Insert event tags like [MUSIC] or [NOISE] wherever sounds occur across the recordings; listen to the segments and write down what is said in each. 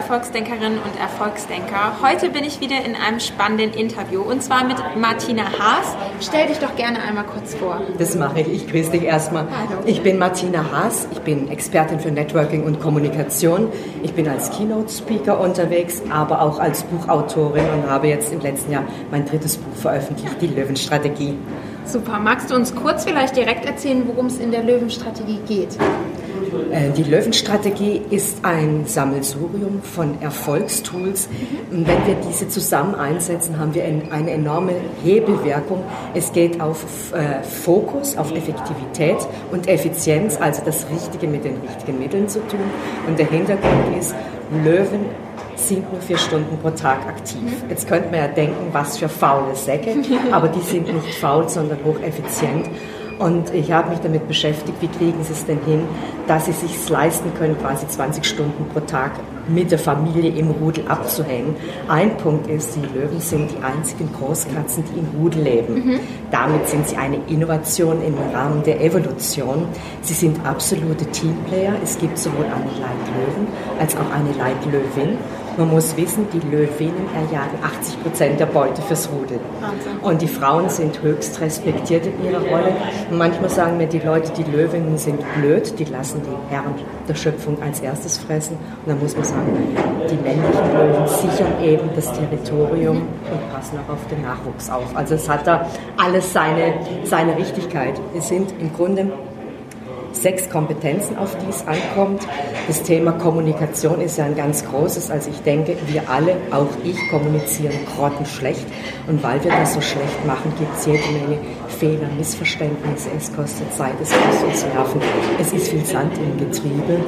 Erfolgsdenkerinnen und Erfolgsdenker. Heute bin ich wieder in einem spannenden Interview und zwar mit Martina Haas. Stell dich doch gerne einmal kurz vor. Das mache ich. Ich grüße dich erstmal. Hallo. Ich bin Martina Haas. Ich bin Expertin für Networking und Kommunikation. Ich bin als Keynote-Speaker unterwegs, aber auch als Buchautorin und habe jetzt im letzten Jahr mein drittes Buch veröffentlicht, die Löwenstrategie. Super. Magst du uns kurz vielleicht direkt erzählen, worum es in der Löwenstrategie geht? Äh, die Löwenstrategie ist ein Sammelsurium von Erfolgstools. Und wenn wir diese zusammen einsetzen, haben wir eine enorme Hebelwirkung. Es geht auf äh, Fokus, auf Effektivität und Effizienz, also das Richtige mit den richtigen Mitteln zu tun. Und der Hintergrund ist, Löwen sind nur vier Stunden pro Tag aktiv. Jetzt könnte man ja denken, was für faule Säcke, [LAUGHS] aber die sind nicht faul, sondern hocheffizient. Und ich habe mich damit beschäftigt, wie kriegen sie es denn hin, dass sie sich leisten können, quasi 20 Stunden pro Tag mit der Familie im Rudel abzuhängen. Ein Punkt ist, die Löwen sind die einzigen Großkatzen, die im Rudel leben. Mhm. Damit sind sie eine Innovation im Rahmen der Evolution. Sie sind absolute Teamplayer. Es gibt sowohl eine Leitlöwen als auch eine Leitlöwin. Man muss wissen, die Löwinnen erjagen 80 Prozent der Beute fürs Rudel. Und die Frauen sind höchst respektiert in ihrer Rolle. Und manchmal sagen mir die Leute, die Löwinnen sind blöd, die lassen die Herren der Schöpfung als erstes fressen. Und dann muss man sagen, die männlichen Löwen sichern eben das Territorium und passen auch auf den Nachwuchs auf. Also es hat da alles seine, seine Richtigkeit. Wir sind im Grunde sechs Kompetenzen, auf die es ankommt. Das Thema Kommunikation ist ja ein ganz großes. Also ich denke, wir alle, auch ich, kommunizieren grottenschlecht. Und weil wir das so schlecht machen, gibt es jede Menge Fehler, Missverständnisse. Es kostet Zeit, es kostet uns Nerven. Es ist viel Sand im Getriebe.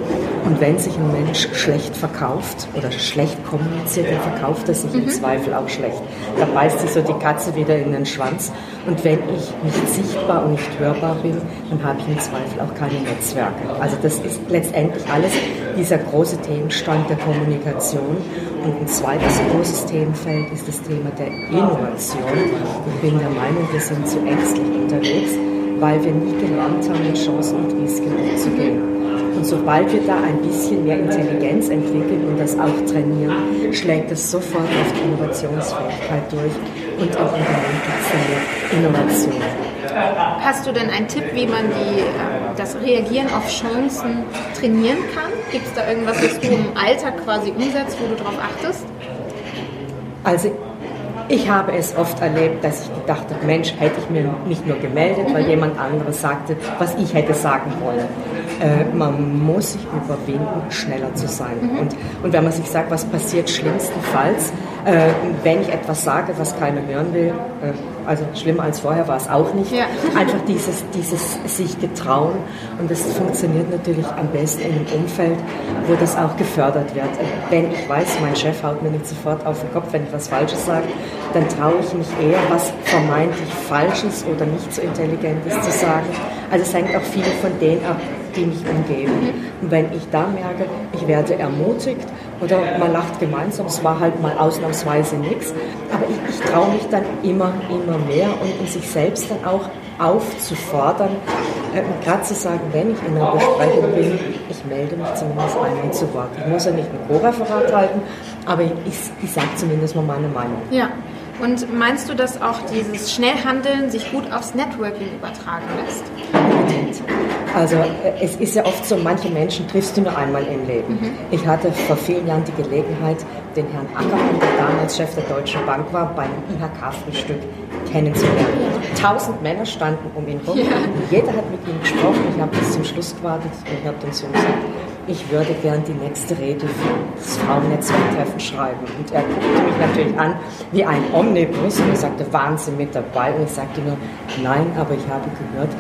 Und wenn sich ein Mensch schlecht verkauft oder schlecht kommuniziert, dann verkauft er sich im mhm. Zweifel auch schlecht. Da beißt sich so die Katze wieder in den Schwanz. Und wenn ich nicht sichtbar und nicht hörbar bin, dann habe ich im Zweifel auch keine Netzwerke. Also das ist letztendlich alles dieser große Themenstand der Kommunikation. Und ein zweites großes Themenfeld ist das Thema der Innovation. Ich bin der Meinung, wir sind zu ängstlich unterwegs, weil wir nie gelernt haben, mit Chancen und Risiken umzugehen. Und sobald wir da ein bisschen mehr Intelligenz entwickeln und das auch trainieren, schlägt es sofort auf die Innovationsfähigkeit durch und auch in der Innovation. Hast du denn einen Tipp, wie man die, das Reagieren auf Chancen trainieren kann? Gibt es da irgendwas, was du im Alltag quasi umsetzt, wo du darauf achtest? Also ich habe es oft erlebt, dass ich gedacht habe, Mensch, hätte ich mir nicht nur gemeldet, weil mhm. jemand anderes sagte, was ich hätte sagen wollen. Äh, man muss sich überwinden, schneller zu sein. Mhm. Und, und wenn man sich sagt, was passiert schlimmstenfalls, äh, wenn ich etwas sage, was keiner hören will, äh, also schlimmer als vorher war es auch nicht. Ja. [LAUGHS] Einfach dieses, dieses sich getrauen. Und das funktioniert natürlich am besten in einem Umfeld, wo das auch gefördert wird. Wenn ich weiß, mein Chef haut mir nicht sofort auf den Kopf, wenn ich was Falsches sage, dann traue ich mich eher, was vermeintlich Falsches oder nicht so Intelligentes zu sagen. Also es hängt auch viel von denen ab, die mich umgeben. Und wenn ich da merke, ich werde ermutigt oder man lacht gemeinsam, es war halt mal ausnahmsweise nichts, aber ich, ich traue mich dann immer, immer mehr und in sich selbst dann auch aufzufordern, äh, gerade zu sagen, wenn ich in einer Besprechung bin, ich melde mich zumindest einmal zu Wort. Ich muss ja nicht ein Co-Referat halten, aber ich, ich sage zumindest mal meine Meinung. Ja. Und meinst du, dass auch dieses Schnellhandeln sich gut aufs Networking übertragen lässt? Also äh, es ist ja oft so, manche Menschen triffst du nur einmal im Leben. Mhm. Ich hatte vor vielen Jahren die Gelegenheit, den Herrn Ackermann, der damals Chef der Deutschen Bank war, beim IHK-Frühstück kennenzulernen. Tausend Männer standen um ihn herum. Ja. Jeder hat mit ihm gesprochen. Ich habe bis zum Schluss gewartet und habe dann so gesagt, ich würde gern die nächste Rede für das Frauennetzwerktreffen schreiben. Und er guckte mich natürlich an wie ein Omnibus und er sagte, Wahnsinn mit dabei. Und ich sagte nur, nein, aber ich habe gehört,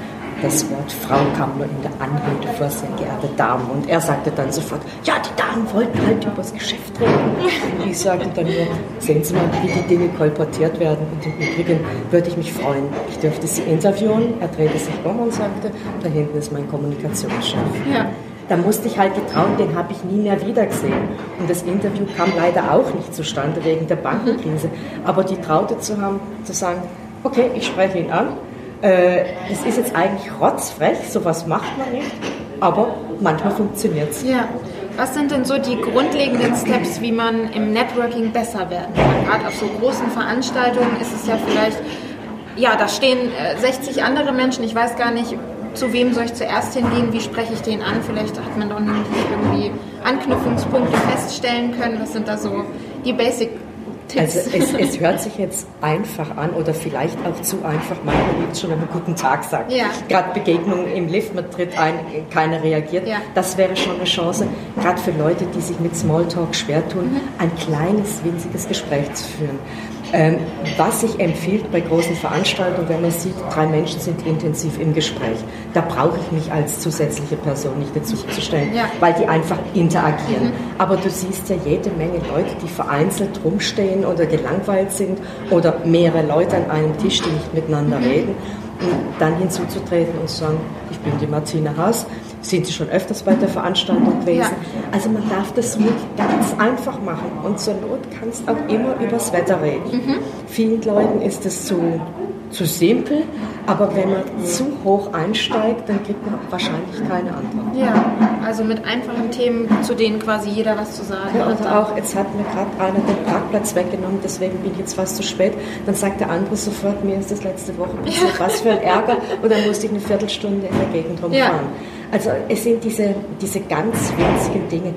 das Wort Frau kam nur in der Anrede vor, sehr geehrte Damen. Und er sagte dann sofort, ja, die Damen wollten halt über das Geschäft reden. Und ich sagte dann nur, sehen Sie mal, wie die Dinge kolportiert werden. Und im Übrigen würde ich mich freuen, ich dürfte Sie interviewen. Er drehte sich um und sagte, da hinten ist mein Kommunikationschef. Ja da musste ich halt getrauen, den habe ich nie mehr wiedergesehen. Und das Interview kam leider auch nicht zustande wegen der Bankenkrise. Aber die traute zu haben, zu sagen, okay, ich spreche ihn an. Äh, das ist jetzt eigentlich rotzfrech, sowas macht man nicht, aber manchmal funktioniert es. Ja. Was sind denn so die grundlegenden Steps, wie man im Networking besser werden kann? Gerade auf so großen Veranstaltungen ist es ja vielleicht, ja, da stehen 60 äh, andere Menschen, ich weiß gar nicht, zu wem soll ich zuerst hingehen, wie spreche ich den an? Vielleicht hat man doch irgendwie Anknüpfungspunkte feststellen können. Was sind da so die Basic also es, es, hört sich jetzt einfach an oder vielleicht auch zu einfach. Manchmal liegt schon einen guten Tag sagt. Ja. Gerade Begegnungen im Lift, man tritt ein, keiner reagiert. Ja. Das wäre schon eine Chance, gerade für Leute, die sich mit Smalltalk schwer tun, mhm. ein kleines, winziges Gespräch zu führen. Ähm, was sich empfiehlt bei großen Veranstaltungen, wenn man sieht, drei Menschen sind intensiv im Gespräch, da brauche ich mich als zusätzliche Person nicht dazu zu stellen, ja. weil die einfach interagieren. Mhm. Aber du siehst ja jede Menge Leute, die vereinzelt rumstehen oder gelangweilt sind oder mehrere Leute an einem Tisch, die nicht miteinander mhm. reden. Und dann hinzuzutreten und zu sagen, ich bin die Martina Haas, sind Sie schon öfters bei der Veranstaltung gewesen? Ja. Also man darf das ruhig ganz einfach machen und zur Not kannst auch immer übers Wetter reden. Mhm. Vielen Leuten ist es zu, zu simpel, aber wenn man zu hoch einsteigt, dann gibt man wahrscheinlich keine Antwort. Ja, also mit einfachen Themen, zu denen quasi jeder was zu sagen ja, hat. Und auch, jetzt hat mir gerade einer den Parkplatz weggenommen, deswegen bin ich jetzt fast zu spät. Dann sagt der andere sofort, mir ist das letzte Woche passiert, ja. was für ein Ärger. Und dann musste ich eine Viertelstunde in der Gegend rumfahren. Ja. Also es sind diese, diese ganz winzigen Dinge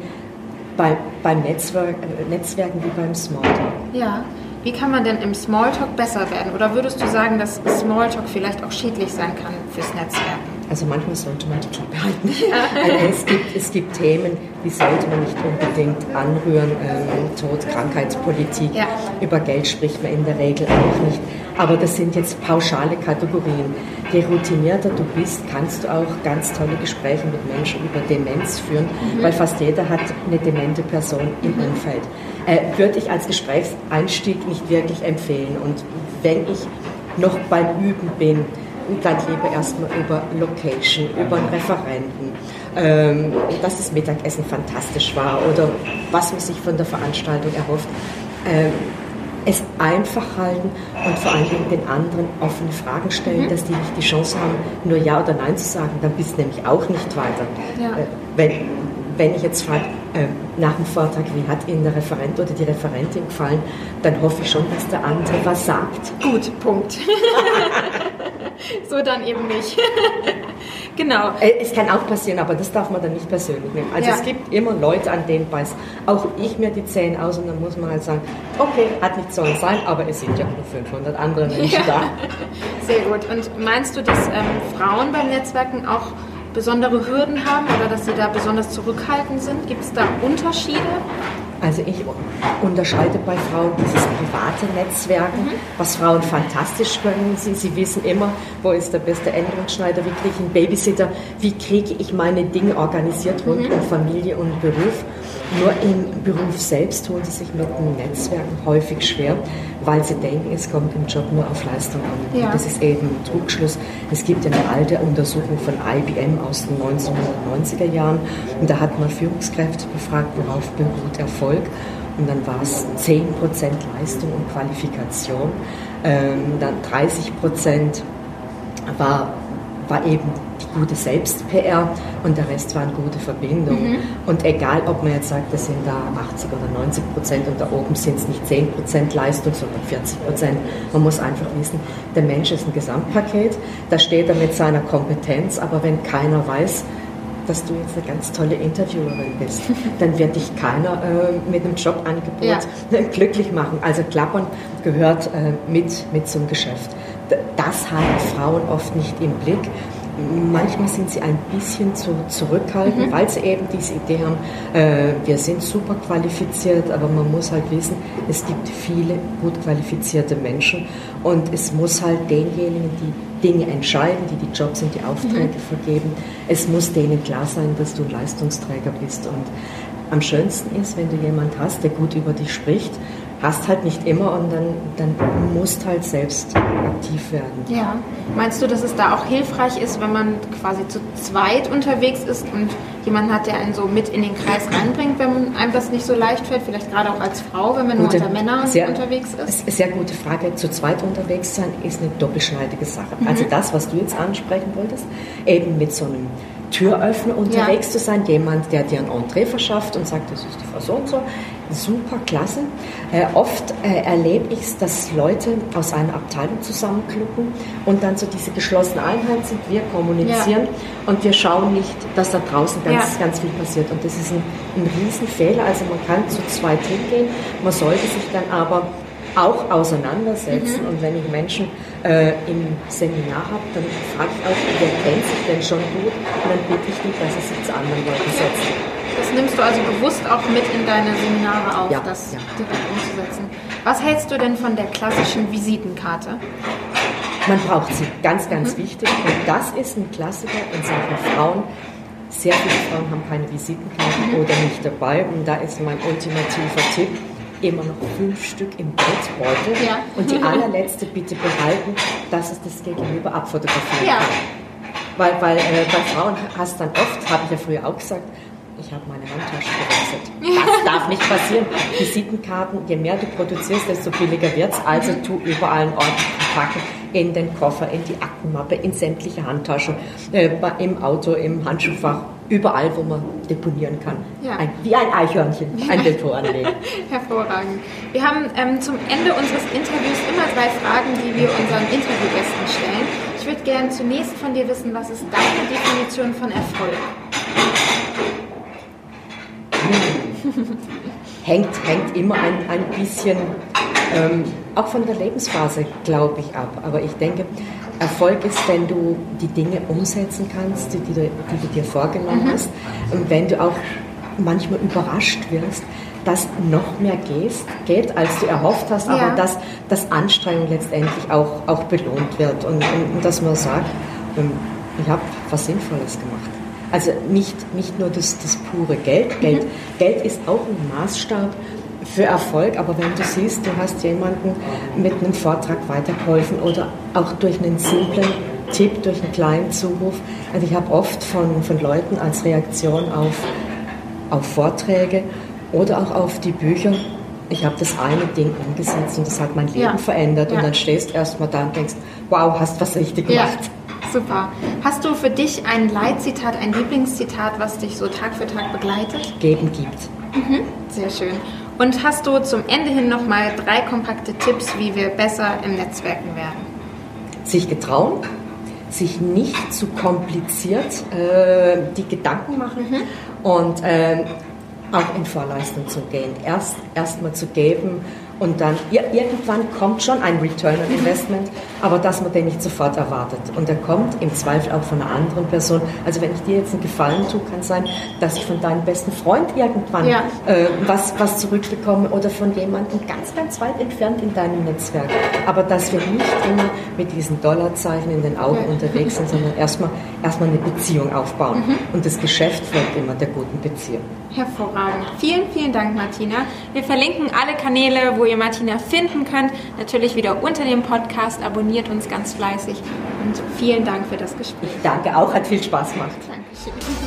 bei, beim Netzwerk, äh, Netzwerken wie beim Smalltalk. Ja. Wie kann man denn im Smalltalk besser werden? Oder würdest du sagen, dass Smalltalk vielleicht auch schädlich sein kann fürs Netzwerken? Also manchmal sollte man die Job behalten. [LAUGHS] Also es, gibt, es gibt Themen, die sollte man nicht unbedingt anrühren. Ähm, Tod, Krankheitspolitik. Ja. Über Geld spricht man in der Regel auch nicht. Aber das sind jetzt pauschale Kategorien. Je routinierter du bist, kannst du auch ganz tolle Gespräche mit Menschen über Demenz führen, mhm. weil fast jeder hat eine demente Person im Umfeld. Äh, würde ich als Gesprächseinstieg nicht wirklich empfehlen. Und wenn ich noch beim Üben bin, dann lieber erstmal über Location, über einen Referenten, ähm, dass das Mittagessen fantastisch war oder was man sich von der Veranstaltung erhofft. Ähm, es einfach halten und vor allen Dingen den anderen offene Fragen stellen, mhm. dass die nicht die Chance haben, nur Ja oder Nein zu sagen. Dann bist du nämlich auch nicht weiter. Ja. Äh, wenn, wenn ich jetzt frage, äh, nach dem Vortrag, wie hat Ihnen der Referent oder die Referentin gefallen, dann hoffe ich schon, dass der andere was sagt. Gut, Punkt. [LAUGHS] [LAUGHS] so dann eben nicht. [LAUGHS] genau. Äh, es kann auch passieren, aber das darf man dann nicht persönlich nehmen. Also ja. es gibt immer Leute, an denen beißt auch ich mir die Zähne aus und dann muss man halt sagen, okay, hat nicht sollen sein, aber es sind ja nur 500 andere Menschen ja. da. [LAUGHS] Sehr gut. Und meinst du, dass ähm, Frauen beim Netzwerken auch besondere Hürden haben oder dass sie da besonders zurückhaltend sind? Gibt es da Unterschiede? Also ich unterscheide bei Frauen dieses private Netzwerken, mhm. was Frauen fantastisch können. Sie, sie wissen immer, wo ist der beste Änderungsschneider, wie kriege ich einen Babysitter, wie kriege ich meine Dinge organisiert rund mhm. um Familie und Beruf. Nur im Beruf selbst tun sie sich mit dem Netzwerken häufig schwer, weil sie denken, es kommt im Job nur auf Leistung an. Ja. das ist eben ein Trugschluss. Es gibt ja eine alte Untersuchung von IBM aus den 1990er Jahren und da hat man Führungskräfte befragt, worauf beruht Erfolg. Und dann war es 10% Leistung und Qualifikation, ähm, dann 30% war, war eben die gute Selbst-PR und der Rest waren gute Verbindungen. Mhm. Und egal, ob man jetzt sagt, das sind da 80 oder 90 Prozent und da oben sind es nicht 10 Prozent Leistung, sondern 40 Prozent. Man muss einfach wissen, der Mensch ist ein Gesamtpaket, da steht er mit seiner Kompetenz, aber wenn keiner weiß, dass du jetzt eine ganz tolle Interviewerin bist, [LAUGHS] dann wird dich keiner äh, mit einem Jobangebot ja. [LAUGHS] glücklich machen. Also Klappern gehört äh, mit, mit zum Geschäft. Das haben Frauen oft nicht im Blick. Manchmal sind sie ein bisschen zu zurückhaltend, mhm. weil sie eben diese Idee haben, äh, wir sind super qualifiziert, aber man muss halt wissen, es gibt viele gut qualifizierte Menschen und es muss halt denjenigen, die Dinge entscheiden, die die Jobs und die Aufträge mhm. vergeben, es muss denen klar sein, dass du ein Leistungsträger bist und am schönsten ist, wenn du jemand hast, der gut über dich spricht hast halt nicht immer und dann, dann musst halt selbst aktiv werden. Ja. Meinst du, dass es da auch hilfreich ist, wenn man quasi zu zweit unterwegs ist und jemanden hat, der einen so mit in den Kreis reinbringt, wenn einem das nicht so leicht fällt? Vielleicht gerade auch als Frau, wenn man gute, nur unter Männern sehr, unterwegs ist? Sehr gute Frage. Zu zweit unterwegs sein ist eine doppelschneidige Sache. Mhm. Also das, was du jetzt ansprechen wolltest, eben mit so einem Türöffner unterwegs ja. zu sein, jemand, der dir ein Entree verschafft und sagt, das ist die Frau so und so. Super, klasse. Äh, oft äh, erlebe ich es, dass Leute aus einer Abteilung zusammenklucken und dann so diese geschlossene Einheit sind. Wir kommunizieren ja. und wir schauen nicht, dass da draußen ganz, ja. ganz viel passiert. Und das ist ein, ein Riesenfehler. Also man kann zu zweit hingehen, man sollte sich dann aber auch auseinandersetzen. Mhm. Und wenn ich Menschen äh, im Seminar habe, dann frage ich auch, wer kennt sich denn schon gut? Und dann bitte ich nicht, dass sie sich zu anderen Leuten setzen. Nimmst du also bewusst auch mit in deine Seminare auf, ja, das ja. direkt umzusetzen. Was hältst du denn von der klassischen Visitenkarte? Man braucht sie, ganz, ganz mhm. wichtig. Und das ist ein Klassiker in Sachen Frauen. Sehr viele Frauen haben keine Visitenkarte mhm. oder nicht dabei. Und da ist mein ultimativer Tipp, immer noch fünf Stück im Geldbeutel. Ja. Und die [LAUGHS] allerletzte bitte behalten, dass es das Gegenüber abfotografieren ja. kann. Weil, weil äh, bei Frauen hast dann oft, habe ich ja früher auch gesagt, ich habe meine Handtasche gewechselt. Das darf nicht passieren. Visitenkarten, je mehr du produzierst, desto billiger wird es. Also tu überall einen Ort packen, in den Koffer, in die Aktenmappe, in sämtliche Handtaschen, äh, im Auto, im Handschuhfach überall, wo man deponieren kann. Ja. Ein, wie ein Eichhörnchen, ein Depot anlegen. [LAUGHS] Hervorragend. Wir haben ähm, zum Ende unseres Interviews immer drei Fragen, die wir unseren Interviewgästen stellen. Ich würde gerne zunächst von dir wissen, was ist deine Definition von Erfolg? [LAUGHS] hängt, hängt immer ein, ein bisschen ähm, auch von der Lebensphase, glaube ich, ab. Aber ich denke, Erfolg ist, wenn du die Dinge umsetzen kannst, die, die, die du dir vorgenommen mhm. hast. Und wenn du auch manchmal überrascht wirst, dass noch mehr gehst, geht, als du erhofft hast, aber ja. dass, dass Anstrengung letztendlich auch, auch belohnt wird. Und, und, und dass man sagt, ähm, ich habe was Sinnvolles gemacht. Also nicht, nicht nur das, das pure Geld. Geld. Mhm. Geld ist auch ein Maßstab für Erfolg, aber wenn du siehst, du hast jemanden mit einem Vortrag weitergeholfen oder auch durch einen simplen Tipp, durch einen kleinen Zuruf. Also ich habe oft von, von Leuten als Reaktion auf, auf Vorträge oder auch auf die Bücher, ich habe das eine Ding umgesetzt und das hat mein Leben ja. verändert. Ja. Und dann stehst du erstmal da und denkst, wow, hast was richtig gemacht. Ja. Super. Hast du für dich ein Leitzitat, ein Lieblingszitat, was dich so Tag für Tag begleitet? Geben gibt. Mhm. Sehr schön. Und hast du zum Ende hin nochmal drei kompakte Tipps, wie wir besser im Netzwerken werden? Sich getrauen, sich nicht zu kompliziert äh, die Gedanken machen mhm. und äh, auch in Vorleistung zu gehen. Erst erstmal zu geben und dann irgendwann kommt schon ein Return on Investment, aber dass man den nicht sofort erwartet. Und der kommt im Zweifel auch von einer anderen Person. Also wenn ich dir jetzt einen Gefallen tue, kann sein, dass ich von deinem besten Freund irgendwann ja. äh, was, was zurückbekomme oder von jemandem ganz, ganz weit entfernt in deinem Netzwerk. Aber dass wir nicht immer mit diesen Dollarzeichen in den Augen ja. unterwegs sind, sondern erstmal erstmal eine Beziehung aufbauen. Mhm. Und das Geschäft folgt immer der guten Beziehung. Hervorragend. Vielen, vielen Dank, Martina. Wir verlinken alle Kanäle, wo ihr Martina finden könnt. Natürlich wieder unter dem Podcast. Abonniert uns ganz fleißig. Und vielen Dank für das Gespräch. Ich danke auch, hat viel Spaß gemacht. Dankeschön.